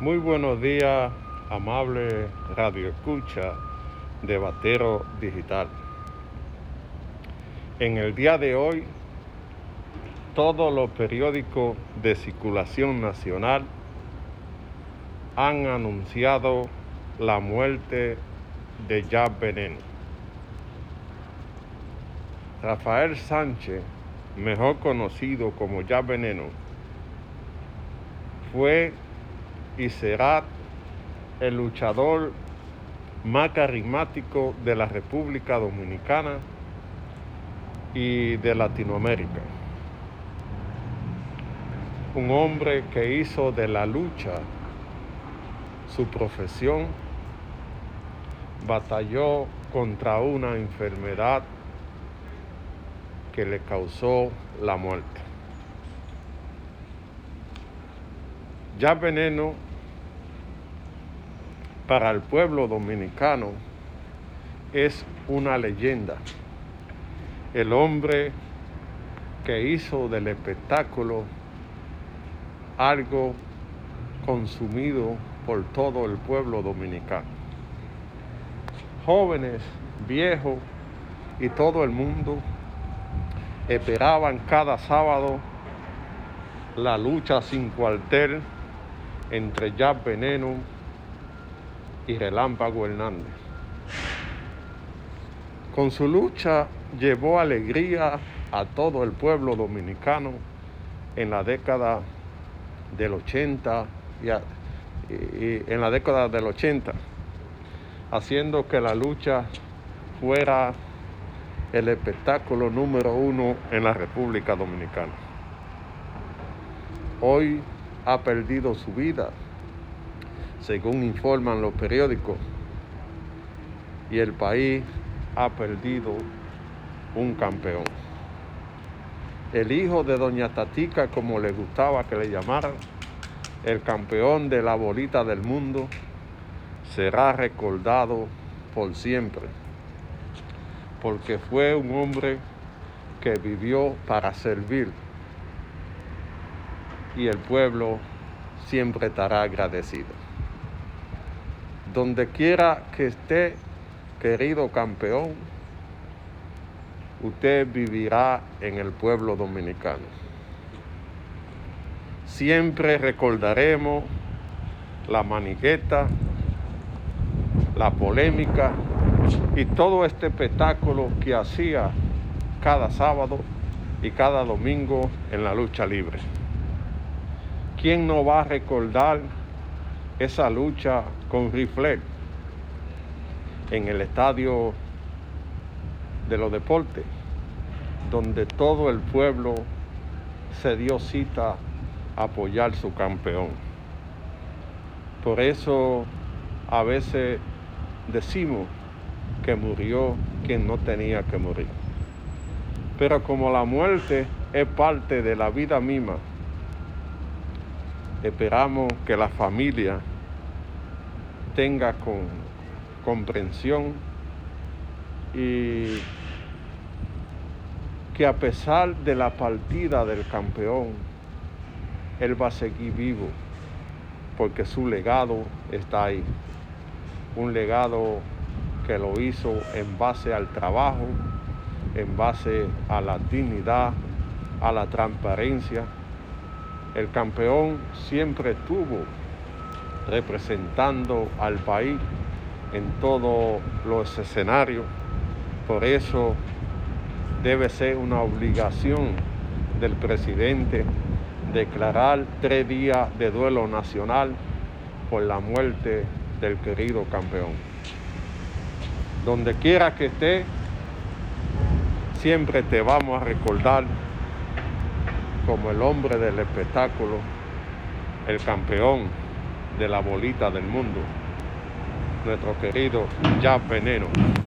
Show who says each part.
Speaker 1: Muy buenos días, amable radio escucha de Batero Digital. En el día de hoy, todos los periódicos de circulación nacional han anunciado la muerte de Jab Veneno. Rafael Sánchez, mejor conocido como Jab Veneno, fue y será el luchador más carismático de la República Dominicana y de Latinoamérica. Un hombre que hizo de la lucha su profesión, batalló contra una enfermedad que le causó la muerte. Ya Veneno para el pueblo dominicano es una leyenda. El hombre que hizo del espectáculo algo consumido por todo el pueblo dominicano. Jóvenes, viejos y todo el mundo esperaban cada sábado la lucha sin cuartel entre Jab Veneno y Relámpago Hernández. Con su lucha llevó alegría a todo el pueblo dominicano en la década del 80 y, en la década del 80, haciendo que la lucha fuera el espectáculo número uno en la República Dominicana. Hoy ha perdido su vida según informan los periódicos, y el país ha perdido un campeón. El hijo de doña Tatica, como le gustaba que le llamaran, el campeón de la bolita del mundo, será recordado por siempre, porque fue un hombre que vivió para servir y el pueblo siempre estará agradecido. Donde quiera que esté, querido campeón, usted vivirá en el pueblo dominicano. Siempre recordaremos la maniqueta, la polémica y todo este espectáculo que hacía cada sábado y cada domingo en la lucha libre. ¿Quién no va a recordar esa lucha con rifle en el estadio de los deportes, donde todo el pueblo se dio cita a apoyar su campeón. Por eso a veces decimos que murió quien no tenía que morir. Pero como la muerte es parte de la vida misma, esperamos que la familia tenga con, comprensión y que a pesar de la partida del campeón, él va a seguir vivo porque su legado está ahí. Un legado que lo hizo en base al trabajo, en base a la dignidad, a la transparencia. El campeón siempre tuvo representando al país en todos los escenarios. Por eso debe ser una obligación del presidente declarar tres días de duelo nacional por la muerte del querido campeón. Donde quiera que esté, siempre te vamos a recordar como el hombre del espectáculo, el campeón de la bolita del mundo, nuestro querido Jab Veneno.